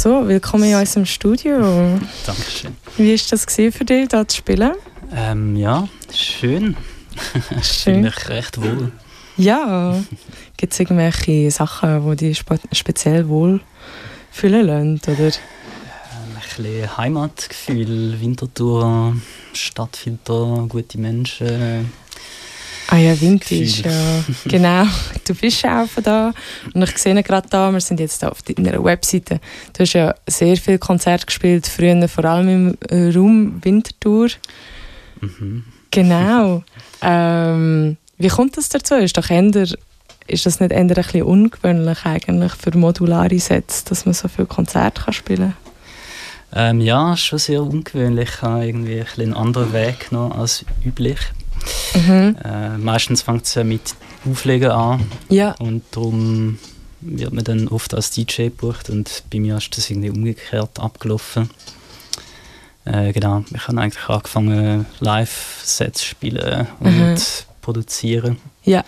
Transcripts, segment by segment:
So, willkommen in unserem Studio. Dankeschön. Wie war das für dich, hier zu spielen? Ähm, ja, schön. ich fühle mich recht wohl. Ja. Gibt es irgendwelche Sachen, die dich speziell wohl fühlen lassen? Oder? Ähm, ein bisschen Heimatgefühl, Wintertour, Stadtfilter, gute Menschen. Ah ja, Vintage, ja. genau. Du bist auch von da. Und ich sehe gerade da, wir sind jetzt auf deiner Webseite. Du hast ja sehr viele Konzerte gespielt, früher vor allem im äh, Raum Wintertour. Mhm. Genau. Ähm, wie kommt das dazu? Ist, doch eher, ist das nicht eher ein bisschen ungewöhnlich eigentlich für modulare Sets, dass man so viele Konzerte kann spielen kann? Ähm, ja, schon sehr ungewöhnlich. Ich habe irgendwie ein einen anderen Weg noch als üblich. Mhm. Äh, meistens fängt es ja mit Auflegen an. Ja. Und darum wird man dann oft als DJ gebucht und bei mir ist das irgendwie umgekehrt abgelaufen. Äh, genau, ich habe eigentlich angefangen Live-Sets zu spielen und mhm. produzieren. Ja.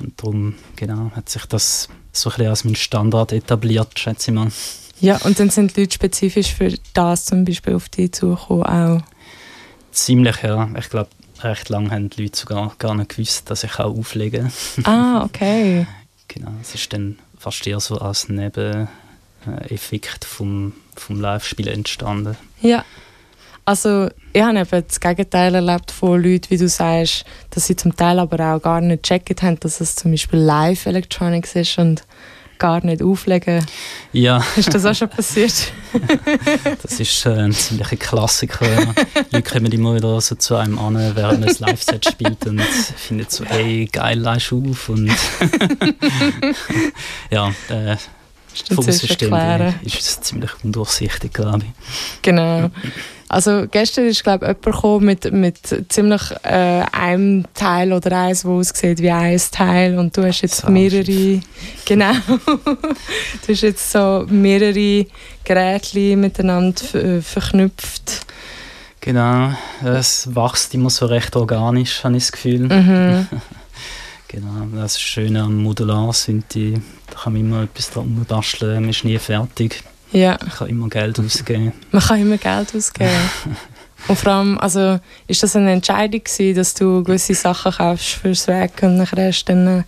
Und darum genau, hat sich das so ein bisschen als mein Standard etabliert, schätze ich mal. Ja, und dann sind die Leute spezifisch für das zum Beispiel auf dich zugekommen auch? Ziemlich, ja. Ich glaube, recht lange haben die Leute sogar gar nicht gewusst, dass ich auch auflege. Ah, okay. genau, es ist dann fast eher so als Nebeneffekt vom, vom Live-Spiel entstanden. Ja. Also ich habe eben das Gegenteil erlebt von Leuten, wie du sagst, dass sie zum Teil aber auch gar nicht gecheckt haben, dass es zum Beispiel Live-Electronics ist und gar nicht auflegen. Ja. Ist das auch schon passiert? das ist äh, ein ziemlicher Klassiker. Leute kommen immer wieder so zu einem an, während ein Live-Set spielt und finden so, hey, geil, leist auf. Und ja, äh, vom System ist es ziemlich undurchsichtig, glaube ich. Genau. Also gestern ist glaube ich jemand mit, mit ziemlich äh, einem Teil oder eins, wo aussieht wie ein Teil und du hast jetzt mehrere, genau, du hast jetzt so mehrere Geräte miteinander äh, verknüpft. Genau, es wächst immer so recht organisch, habe ich das Gefühl. Mhm. genau, das Schöne am Modular sind die, da kann man immer etwas dran basteln, man ist nie fertig. Ja. Man kann immer Geld ausgeben. Man kann immer Geld ausgeben. und vor allem, also, ist das eine Entscheidung gewesen, dass du gewisse Sachen kaufst fürs Weg und nachher hast du dann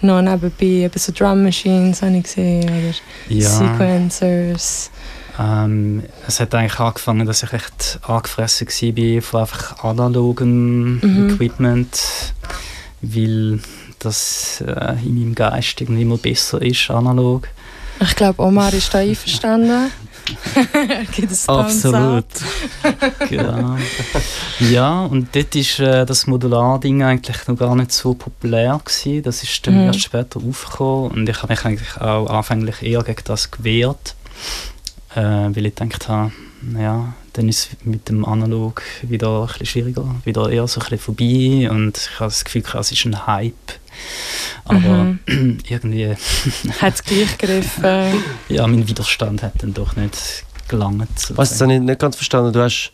noch nebenbei eben so Drum Machines habe ich gesehen oder ja. Sequencers. Ähm, es hat eigentlich angefangen, dass ich echt angefressen war von einfach analogem mhm. Equipment, weil das äh, in meinem Geist irgendwie immer besser ist, analog. Ich glaube, Omar ist da einverstanden. Absolut. genau. Ja, und dort ist äh, das Modular-Ding eigentlich noch gar nicht so populär gewesen. Das ist dann mhm. erst später aufgekommen und ich habe mich eigentlich auch anfänglich eher gegen das gewehrt, äh, weil ich gedacht habe, ja, dann ist es mit dem Analog wieder ein bisschen schwieriger, wieder eher so ein bisschen vorbei und ich habe das Gefühl, es ist ein Hype aber mhm. irgendwie. hat es gleich gegriffen? ja, mein Widerstand hat dann doch nicht gelangt. Was ich nicht, nicht ganz verstanden Du hast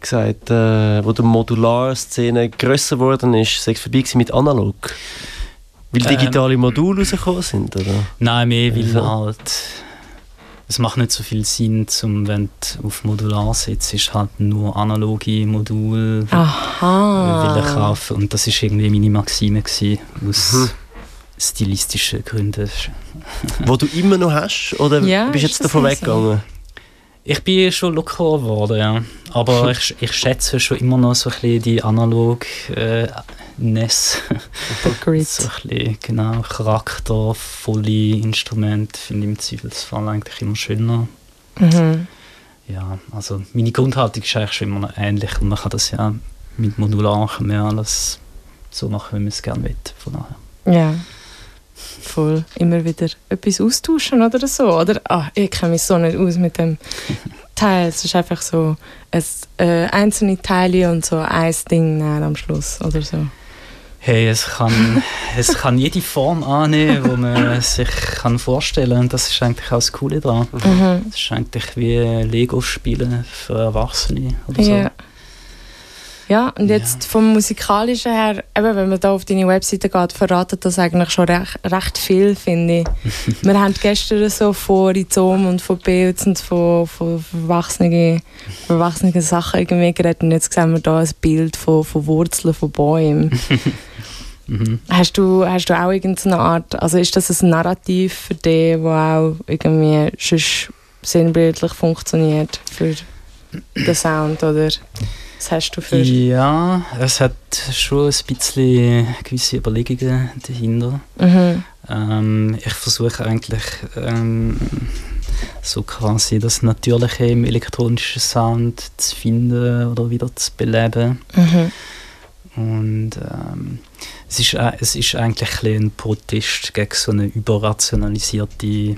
gesagt, äh, wo die Modular-Szene grösser geworden ist, sei es vorbei mit analog? Weil ähm, digitale ähm, Module rausgekommen sind, oder? Nein, mehr, weil also. halt es macht nicht so viel Sinn, zum, wenn du auf Modular sitzt, ist halt nur analoge Module Aha. will kaufen und das ist irgendwie meine Maxime gewesen, aus mhm. stilistischen Gründen. Wo du immer noch hast oder ja, bist du jetzt davon weggegangen? Ich bin schon lockerer geworden, ja. Aber ich, ich schätze schon immer noch so ein bisschen die analog äh, Ness. Grid. so ein bisschen, genau, charaktervolle Instrumente finde ich im Zweifelsfall eigentlich immer schöner. Mhm. Ja, also meine Grundhaltung ist eigentlich schon immer noch ähnlich und man kann das ja mit Modular mehr alles so machen, wie man es gerne will. Von daher. Ja voll immer wieder etwas austauschen oder so. Oder, ah, ich kenne mich so nicht aus mit dem Teil. Es ist einfach so ein, äh, einzelne Teile und so ein Ding am Schluss oder so. Hey, es kann, es kann jede Form annehmen, die man sich kann vorstellen kann. Und das ist eigentlich auch das Coole daran. Mhm. Es ist eigentlich wie Lego-Spielen für Erwachsene oder so. Ja. Ja, und jetzt ja. vom Musikalischen her, eben, wenn man da auf deine Webseite geht, verratet das eigentlich schon recht, recht viel, finde ich. wir haben gestern so von Rhizom und von Pilz und von, von verwachsenen, verwachsenen Sachen irgendwie geredet und jetzt sehen wir da ein Bild von, von Wurzeln von Bäumen. mhm. hast, du, hast du auch irgendeine Art, also ist das ein Narrativ für dich, das auch irgendwie sonst sinnbildlich funktioniert für den Sound, oder? Was hast du für... Ja, es hat schon ein bisschen gewisse Überlegungen dahinter. Mhm. Ähm, ich versuche eigentlich ähm, so quasi das Natürliche im elektronischen Sound zu finden oder wieder zu beleben. Mhm. Und ähm, es, ist, es ist eigentlich ein, ein Protest gegen so eine überrationalisierte,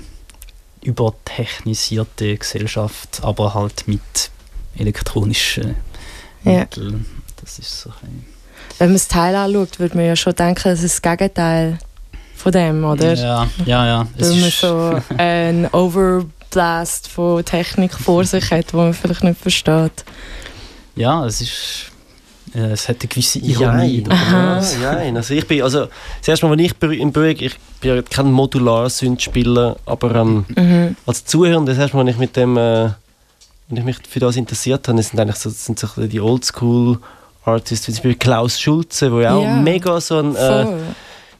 übertechnisierte Gesellschaft, aber halt mit elektronischen ja. Das ist so ein Wenn man das Teil anschaut, würde man ja schon denken, es ist das Gegenteil von dem, oder? Ja, ja, ja. Es Weil man so einen Overblast von Technik vor sich hat, wo man vielleicht nicht versteht. Ja, es ist äh, es hat eine gewisse Ironie. Ja, ja, also ich bin, also das erste Mal, wenn ich im Böig, ich bin ja kein Modular-Synth-Spieler, aber ähm, mhm. als Zuhörer, das erste Mal, wenn ich mit dem äh, wenn ich mich für das interessiert habe, sind eigentlich so, sind so die Oldschool Artists, wie zum Beispiel Klaus Schulze, wo ja auch ja, mega so ein, äh,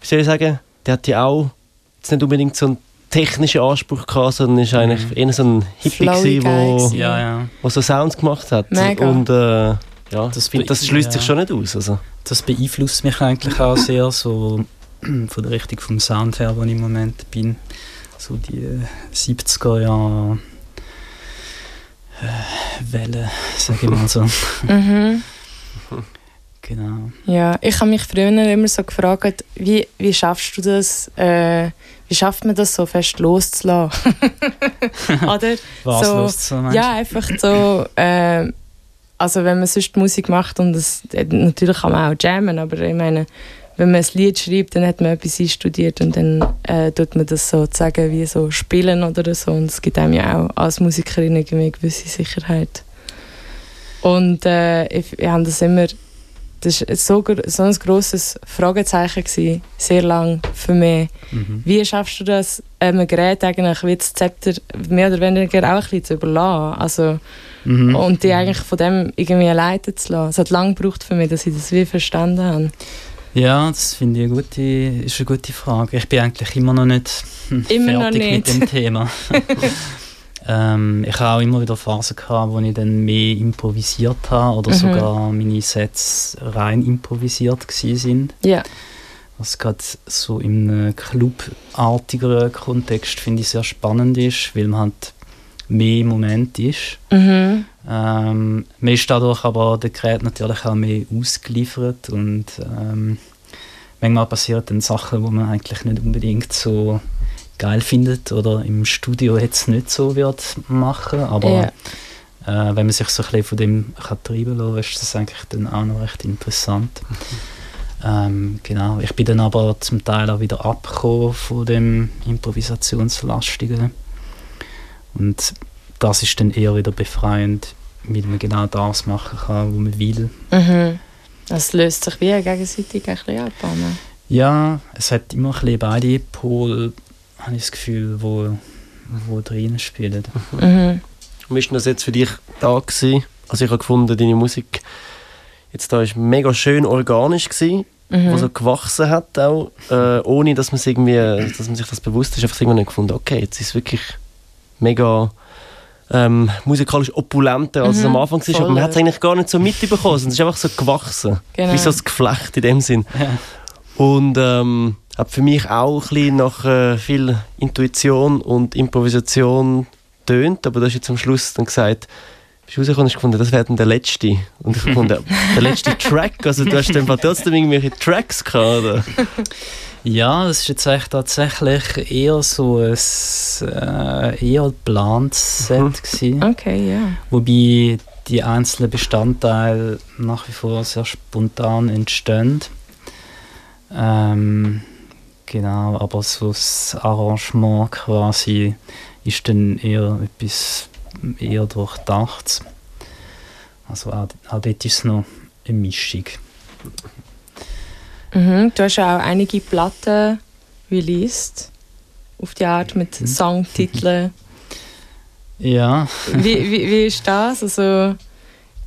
wie soll ich sagen, der hat ja auch jetzt nicht unbedingt so einen technischen Anspruch gehabt, sondern ist eigentlich mhm. eher so ein Hippie gewesen, wo, ja, ja. wo so Sounds gemacht hat. Mega. Und äh, ja, das, find, das schließt sich schon nicht aus. Also. Das beeinflusst mich eigentlich auch sehr so von der Richtung vom Sound her, wo ich im Moment bin. So die 70er Jahre äh, Welle, sage ich mal so. mhm. Genau. Ja, ich habe mich früher immer so gefragt, wie, wie schaffst du das, äh, wie schafft man das so fest loszulassen? Oder? Was so, loszulassen? Ja, einfach so, äh, also wenn man sonst Musik macht und das, äh, natürlich kann man auch jammen, aber ich meine, wenn man ein Lied schreibt, dann hat man etwas einstudiert und dann äh, tut man das sozusagen wie so spielen oder so und es gibt einem ja auch als Musikerin eine gewisse Sicherheit. Und äh, ich, ich habe das immer, das war so, so ein grosses Fragezeichen gewesen, sehr lang für mich. Mhm. Wie schaffst du das, einem Gerät eigentlich wie das Zepter mehr oder weniger auch ein bisschen zu überlassen? Also, mhm. Und die eigentlich von dem irgendwie leiten zu lassen. Es hat lange gebraucht für mich, dass ich das wie verstanden habe. Ja, das finde ich eine gute, ist eine gute Frage. Ich bin eigentlich immer noch nicht immer fertig noch nicht. mit dem Thema. ähm, ich habe auch immer wieder Phasen gehabt, wo ich dann mehr improvisiert habe oder mhm. sogar meine Sets rein improvisiert sind. Ja. Was gerade so im clubartigeren Kontext finde ich sehr spannend ist, weil man halt mehr im Moment ist. Mhm. Ähm, man ist dadurch aber der Gerät natürlich auch mehr ausgeliefert und ähm, manchmal passieren dann Sachen, wo man eigentlich nicht unbedingt so geil findet oder im Studio jetzt nicht so wird machen, aber ja. äh, wenn man sich so ein bisschen von dem kann treiben lassen, ist das eigentlich dann auch noch recht interessant. Ähm, genau, ich bin dann aber zum Teil auch wieder abgekommen von dem Improvisationslastigen und das ist dann eher wieder befreiend, weil man genau das machen kann, was man will. Mhm. Das löst sich wie gegenseitig ein bisschen ab. Ne? Ja, es hat immer ein bisschen beide Pole, habe ich das Gefühl, wo, wo drin spielen. Mhm. Wie war das jetzt für dich da gewesen? Also ich habe gefunden, deine Musik jetzt da ist mega schön organisch gewesen, mhm. was so gewachsen hat auch, äh, ohne dass man irgendwie, dass man sich das bewusst ist. Einfach irgendwann gefunden, okay, jetzt ist es wirklich mega ähm, musikalisch opulenter, als mhm, es am Anfang war. Aber man hat es eigentlich gar nicht so mitbekommen. Es ist einfach so gewachsen. Genau. Wie so ein Geflecht in dem Sinn. Ja. Und ähm, hat für mich auch ein bisschen nach äh, viel Intuition und Improvisation tönt, aber du hast jetzt am Schluss dann gesagt, bist rausgekommen und hast gefunden, das wäre dann der letzte. Und ich fand, der letzte Track, also du hast dann trotzdem irgendwelche Tracks gehabt, oder? Ja, das ist jetzt eigentlich tatsächlich eher so ein äh, eher geplantes Set mhm. Okay, ja. Wobei die einzelnen Bestandteile nach wie vor sehr spontan entstehen. Ähm, genau, aber so das Arrangement quasi ist dann eher etwas eher durchdacht. Also auch, auch dort ist es noch eine Mischung. Mhm. Du hast ja auch einige Platten released. Auf die Art mit Mhm. Songtiteln. Ja, wie, wie, wie ist das? Also,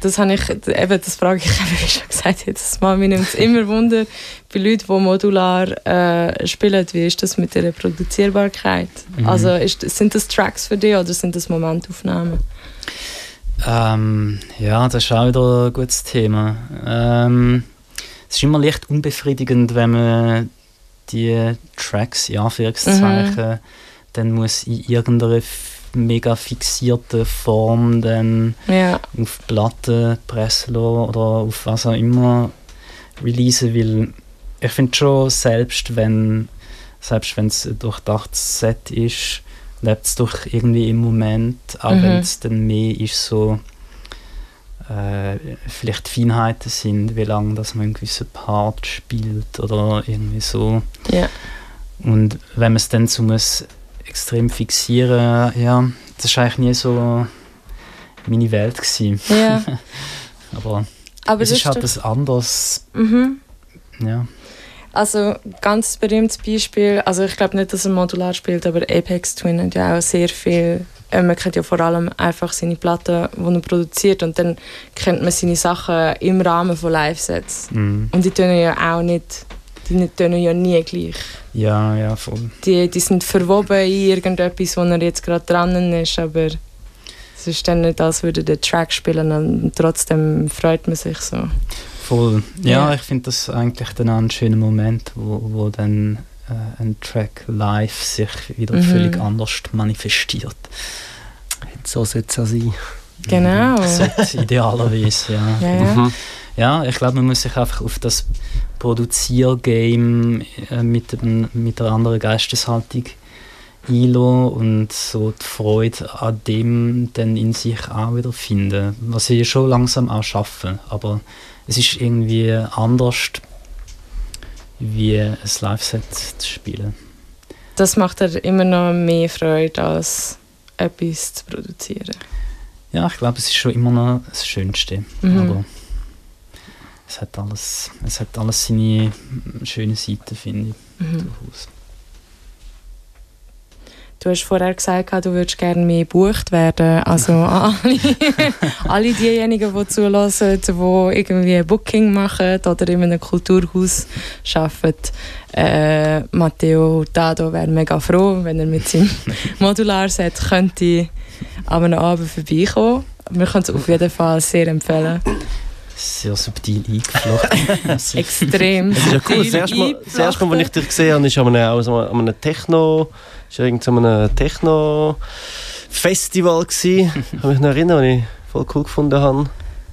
das, habe ich, eben, das frage ich eben, wie schon gesagt jedes Mal. Mir nimmt es immer Wunder bei Leuten, die modular äh, spielen. Wie ist das mit der Reproduzierbarkeit? Mhm. Also, ist, sind das Tracks für dich oder sind das Momentaufnahmen? ähm, ja, das ist auch wieder ein gutes Thema. Ähm, es ist immer leicht unbefriedigend, wenn man die Tracks, in Anführungszeichen, dann muss in irgendeiner mega fixierten Form dann Ja. auf Platten pressen oder auf was auch immer releasen, weil ich finde schon, selbst wenn selbst wenn es ein durchdachtes Set ist, lebt es doch irgendwie im Moment, auch Mhm. wenn es dann mehr ist so äh, vielleicht Feinheiten sind, wie lange dass man einen gewissen Part spielt oder irgendwie so. Ja. Und wenn man es dann so muss extrem fixieren, ja, das war eigentlich nie so meine Welt gewesen. ja. Aber, Aber es das ist halt etwas anderes. Mhm. Ja. Also ganz berühmtes Beispiel, also ich glaube nicht, dass er modular spielt, aber Apex Twin hat ja auch sehr viel, äh, man kennt ja vor allem einfach seine Platten, die er produziert und dann kennt man seine Sachen im Rahmen von Live-Sets. Mm. Und die tönen ja auch nicht, die tönen ja nie gleich. Ja, ja, voll. Die, die sind verwoben in irgendetwas, wo er jetzt gerade dran ist, aber es ist dann nicht, als würde der Track spielen und trotzdem freut man sich so. voll. Ja, Ja. ich finde das eigentlich dann auch ein schöner Moment, wo, wo dann äh, ein Track live sich wieder Mhm. völlig anders manifestiert. So sollte es ja sein. Genau. Sollte idealerweise, ja. Ja, ja. Mhm. Ja, ich glaube, man muss sich einfach auf das Produziergame äh, mit, mit einer anderen Geisteshaltung einlassen und so die Freude an dem dann in sich auch wieder finden. Was ich schon langsam auch schaffe, aber es ist irgendwie anders, wie ein Live-Set zu spielen. Das macht er immer noch mehr Freude, als etwas zu produzieren. Ja, ich glaube, es ist schon immer noch das Schönste, Mhm. Es hat alles, es hat alles seine schönen Seiten, finde ich. Mhm. durchaus. Du hast vorher gesagt, du würdest gerne mehr gebucht werden. Also alle, alle diejenigen, die zulassen, die irgendwie ein Booking machen oder in einem Kulturhaus arbeiten. Äh, Matteo Dado wäre mega froh, wenn er mit seinem Modularset könnte an einem Abend vorbeikommen. Wir können es auf jeden Fall sehr empfehlen. Sehr subtil eingeflochten. Extrem. Das ist ja cool. Das erste Mal, das erste Mal, als ich dich gesehen habe, ist an einem, also an einem Techno, ist irgend so einem Techno-Festival gsi. Ich kann mich noch erinnern, was ich voll cool gefunden habe,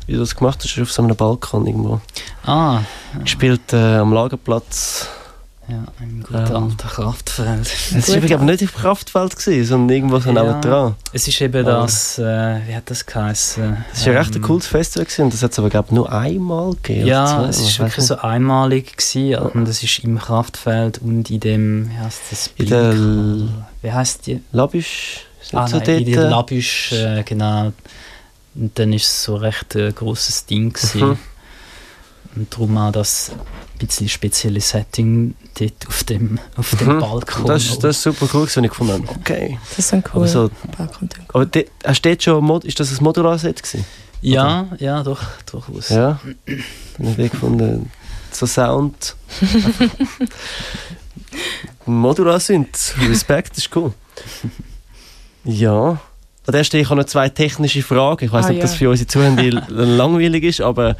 wie du das gemacht hast, auf so einem Balkon irgendwo. ah, Gespielt äh, am Lagerplatz. Ja, im guten Ähm. alten Kraftfeld. Es war aber nicht im Kraftfeld, gewesen, sondern irgendwo so Ja. dran. Es ist eben das, äh, wie hat das geheißen? Es war ja recht ein Ähm, cooles Festival gewesen, und das hat es aber glaub, nur einmal gegeben. Ja, es ich wirklich weiss so einmalig gewesen, und es ist im Kraftfeld und in dem, wie heißt das? In der wie heißt die? nicht. Labisch? Ah, nicht so nein, in der äh, Labisch, äh, genau. Und dann ist es so recht ein grosses Ding gewesen. Mhm. Und darum auch das ein bisschen spezielle Setting dort auf dem, auf dem Mhm. Balkon. Das, ist- das ist super cool, gewesen, und ich gefunden habe, okay. Das ist ein Aber cooler so, Balkon-Ding. aber de, hast du dort schon, Mod, ist das ein Modular-Set gewesen? ja, ja, doch, durchaus. Ja. Dann habe ich gefunden, so Sound. Modular sind. Respekt, das ist cool. Ja. An der Stelle ich habe noch zwei technische Fragen. Ich weiß Ah, nicht, ob das ja. für unsere Zuhörer langweilig ist, aber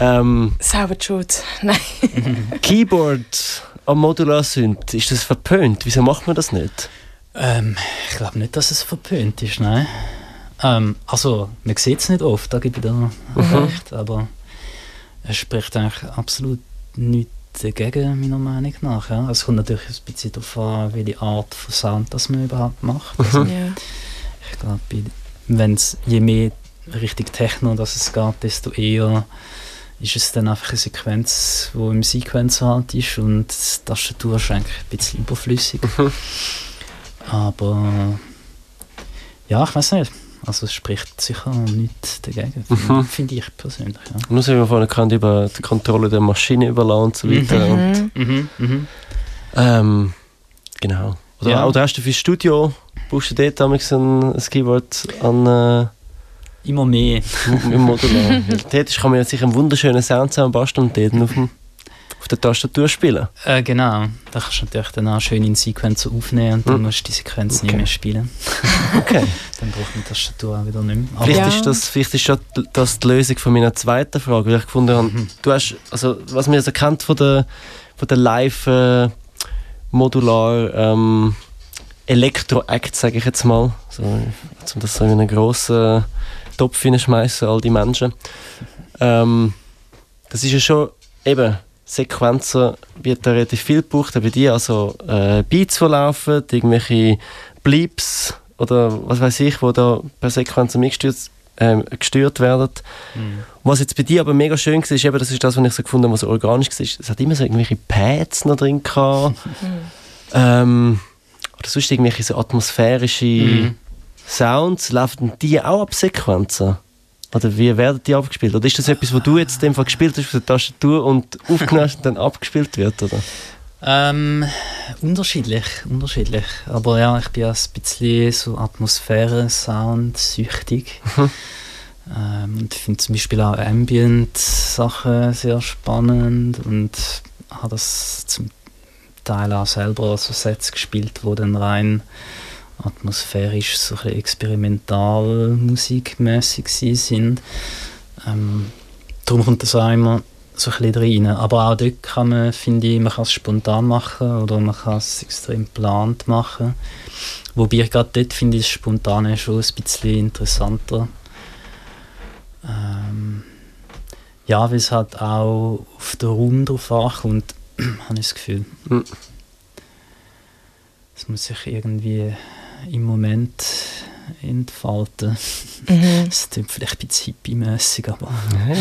ähm, Selber Schuld. Nein. Keyboard am Modular sind, ist das verpönt? Wieso macht man das nicht? Ähm, ich glaube nicht, dass es verpönt ist, nein. Ähm, also, man sieht es nicht oft, da gebe ich dir Mhm. recht, aber es spricht eigentlich absolut nichts dagegen, meiner Meinung nach. Ja. Es kommt natürlich ein bisschen darauf an, welche Art von Sound das man überhaupt macht. Also, Ja. ich glaube, je mehr Richtung Techno dass es geht, desto eher ist es dann einfach eine Sequenz, die im Sequencer halt ist und die Tastatur ist eigentlich ein bisschen überflüssig. Mhm. Aber ja, ich weiß nicht. Also es spricht sicher nichts dagegen, finde Mhm. find ich persönlich. Ja. Nur so wie wir vorhin können, über die Kontrolle der Maschine überlassen und so weiter. Und, Mhm. Mhm, mhm. ähm, genau. Oder, Ja. oder hast du fürs Studio, brauchst du dort damals ein, ein Keyboard an, äh, Immer mehr. im Modular? Weil dort ist- kann man ja sicher einen wunderschönen Sound zusammenbasteln und dort auf, dem, auf der Tastatur spielen. Äh, genau, da kannst du natürlich dann auch schön in Sequenzen aufnehmen und dann Mhm. musst du die Sequenz nicht Okay. mehr spielen. Okay. Dann braucht man die Tastatur auch wieder nicht mehr. Aber- Vielleicht, Ja. ist das, vielleicht ist das, die Lösung von meiner zweiten Frage, weil ich gefunden habe, Mhm. du hast, also was man so kennt von der, von der live äh, modular ähm, Elektro-Act, sage ich jetzt mal, so, um das so in einen grossen Topf hineinschmeißen, all die Menschen. Ähm, das ist ja schon eben Sequenzen wird da relativ viel gebraucht, auch bei dir, also äh, Beats, die laufen, irgendwelche Bleeps oder was weiß ich, wo da per Sequenz mitgesteuert ähm, gesteuert werden. Mhm. Was jetzt bei dir aber mega schön war, ist eben, das ist das, was ich so gefunden habe, was so organisch war. Es hat immer so irgendwelche Pads noch drin gehabt. ähm, oder sonst irgendwelche so atmosphärische Mhm. Sounds. Laufen die auch ab Sequenzen? Oder wie werden die abgespielt? Oder ist das etwas, was du jetzt in dem Fall gespielt hast auf der Tastatur und aufgenommen hast und dann abgespielt wird? Oder? Ähm, unterschiedlich, unterschiedlich. Aber ja, ich bin ja ein bisschen so Atmosphäre-Sound süchtig. ähm, und finde zum Beispiel auch Ambient-Sachen sehr spannend und habe das zum Teil auch selber so Sets gespielt, wo dann rein atmosphärisch so ein experimental musikmäßig sind. Ähm, darum kommt das auch immer so ein rein. Aber auch dort kann man, finde ich, man kann es spontan machen oder man kann es extrem geplant machen. Wobei ich gerade dort finde ich das Spontane schon ein bisschen interessanter. Ähm, ja, weil es halt auch auf der Runde drauf ankommt, habe ich das Gefühl. Mhm. Es muss sich irgendwie im Moment entfalten. Mhm. Das klingt vielleicht ein bisschen hippie-mässig, aber Nein.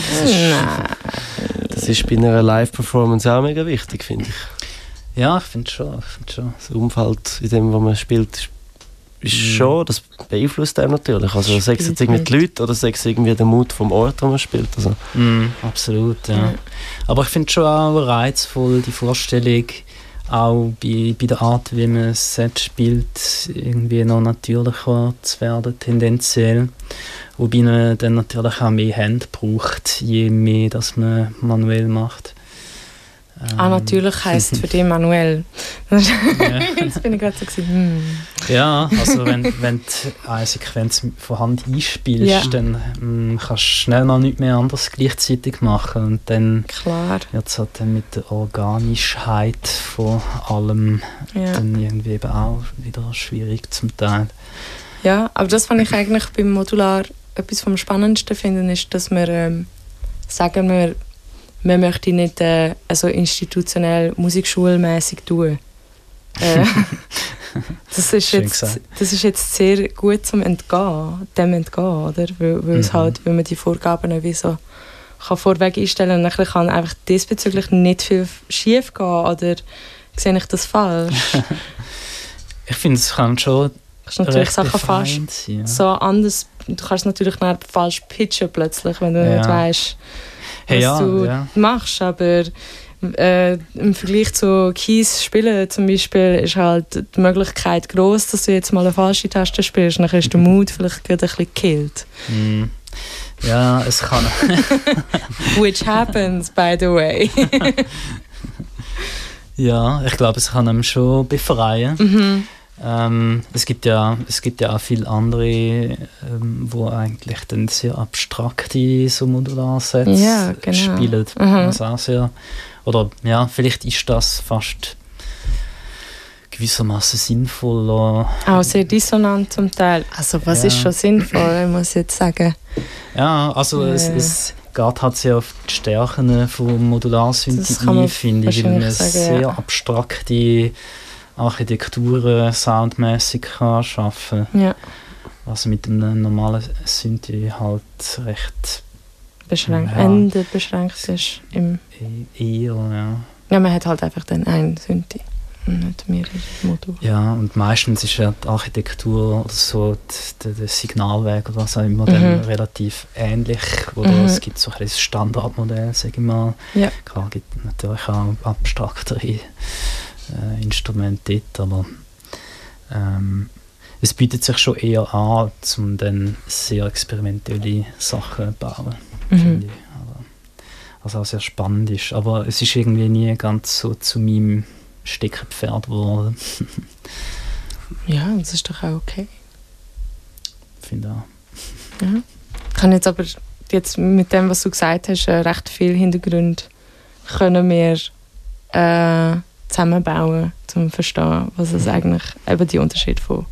Das ist bei einer Live-Performance auch mega wichtig, finde ich. ja, ich finde schon, ich finde schon. Das Umfeld in dem, was man spielt, ist- ist Mhm. schon, das beeinflusst einem natürlich. Also sei es jetzt irgendwie die Leute oder sei es irgendwie der Mut vom Ort, wo man spielt. Also, Mm, absolut, ja. Ja. Aber ich finde schon auch reizvoll die Vorstellung, auch bei, bei der Art, wie man Set spielt, irgendwie noch natürlicher zu werden, tendenziell. Wobei man dann natürlich auch mehr Hände braucht, je mehr das man manuell macht. Ah, Ähm, natürlich heisst es für dich manuell. Ja. Jetzt bin ich gerade so gewesen, hm. Ja, also wenn, wenn du eine Sequenz von Hand einspielst, Ja. dann mm, kannst du schnell mal nichts mehr anderes gleichzeitig machen und dann wird es halt dann mit der Organischkeit von allem Ja. dann irgendwie eben auch wieder schwierig zum Teil. ja, aber das, was ich eigentlich beim Modular etwas vom Spannendsten finde, ist, dass wir, ähm, sagen wir, man möchte nicht äh, also institutionell musikschulmäßig tun. Äh, das, ist Schön jetzt, gesagt. das ist jetzt sehr gut zum Entgehen, dem Entgehen, oder? Weil, weil, es Mhm. halt, weil man die Vorgaben wie so kann vorweg einstellen und dann kann einfach diesbezüglich nicht viel schief gehen oder sehe ich das falsch? Ich finde, es kann schon kannst natürlich Sachen sein. Ja. so anders. Du kannst natürlich dann falsch pitchen plötzlich, wenn du Ja. nicht weißt, was ja, du ja. machst. Aber äh, im Vergleich zu Keys spielen zum Beispiel ist halt die Möglichkeit groß, dass du jetzt mal eine falsche Taste spielst. Dann ist der Mut vielleicht gerade ein bisschen gekillt. Mm. Ja, es kann. Which happens, by the way. ja, ich glaube, es kann einem schon befreien. mhm. Ähm, es, gibt ja, es gibt ja auch viele andere, ähm, wo eigentlich dann sehr abstrakte so Modularsets Ja, genau. spielen. Mhm. Auch sehr, oder ja, vielleicht ist das fast gewissermaßen sinnvoller. Auch sehr dissonant zum Teil. Also was Ja. ist schon sinnvoll, muss ich jetzt sagen. Ja, also es, Ja. es geht halt sehr auf die Stärken von ein, finde ich, weil man sehr abstrakte Architekturen soundmäßig kann schaffen Ja, was mit einem normalen Synthi halt recht beschränkt. Ja. Ende beschränkt ist. Im e- eher, ja. ja, man hat halt einfach dann einen Synthi. nicht mehrere Module. Ja, und meistens ist ja die Architektur oder so, der, der Signalweg oder was auch immer, mhm. dann relativ ähnlich. Oder mhm. es gibt so ein Standardmodell, sage ich mal. Ja. Klar, gibt natürlich auch abstraktere äh, Instrumente dort, aber ähm, es bietet sich schon eher an, um dann sehr experimentelle Sachen zu bauen, mhm. ich. was auch sehr spannend ist. Aber es ist irgendwie nie ganz so zu meinem Steckenpferd geworden. ja, das ist doch auch okay. Finde auch. Ja. Ich kann jetzt aber jetzt mit dem, was du gesagt hast, äh, recht viel Hintergrund können wir äh, zusammenbauen, um zu verstehen, was es eigentlich eben die Unterschied von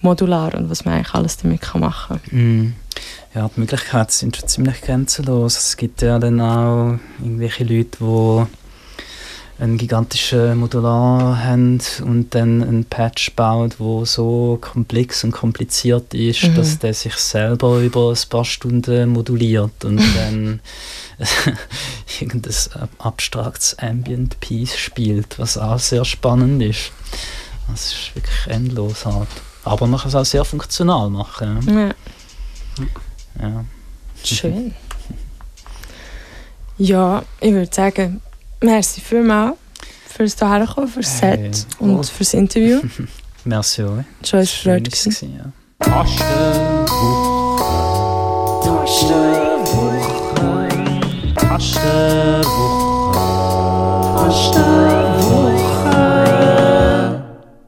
modular und was man eigentlich alles damit kann machen kann. Mm. Ja, die Möglichkeiten sind schon ziemlich grenzenlos. Es gibt ja dann auch irgendwelche Leute, die einen gigantischen Modular haben und dann einen Patch baut, wo so komplex und kompliziert ist, mhm. dass der sich selber über ein paar Stunden moduliert und dann irgendein abstraktes Ambient Piece spielt, was auch sehr spannend ist. Das ist wirklich endlos halt. Aber man kann es auch sehr funktional machen. Ja. ja. Schön. Ja, ich würde sagen, merci vielmals fürs hierher kommen, fürs Set hey. und oh. fürs Interview. merci euch. Es war eine Freude. Ja. Tastenwoche. Tastenwoche. Tastenwoche. Tastenwoche.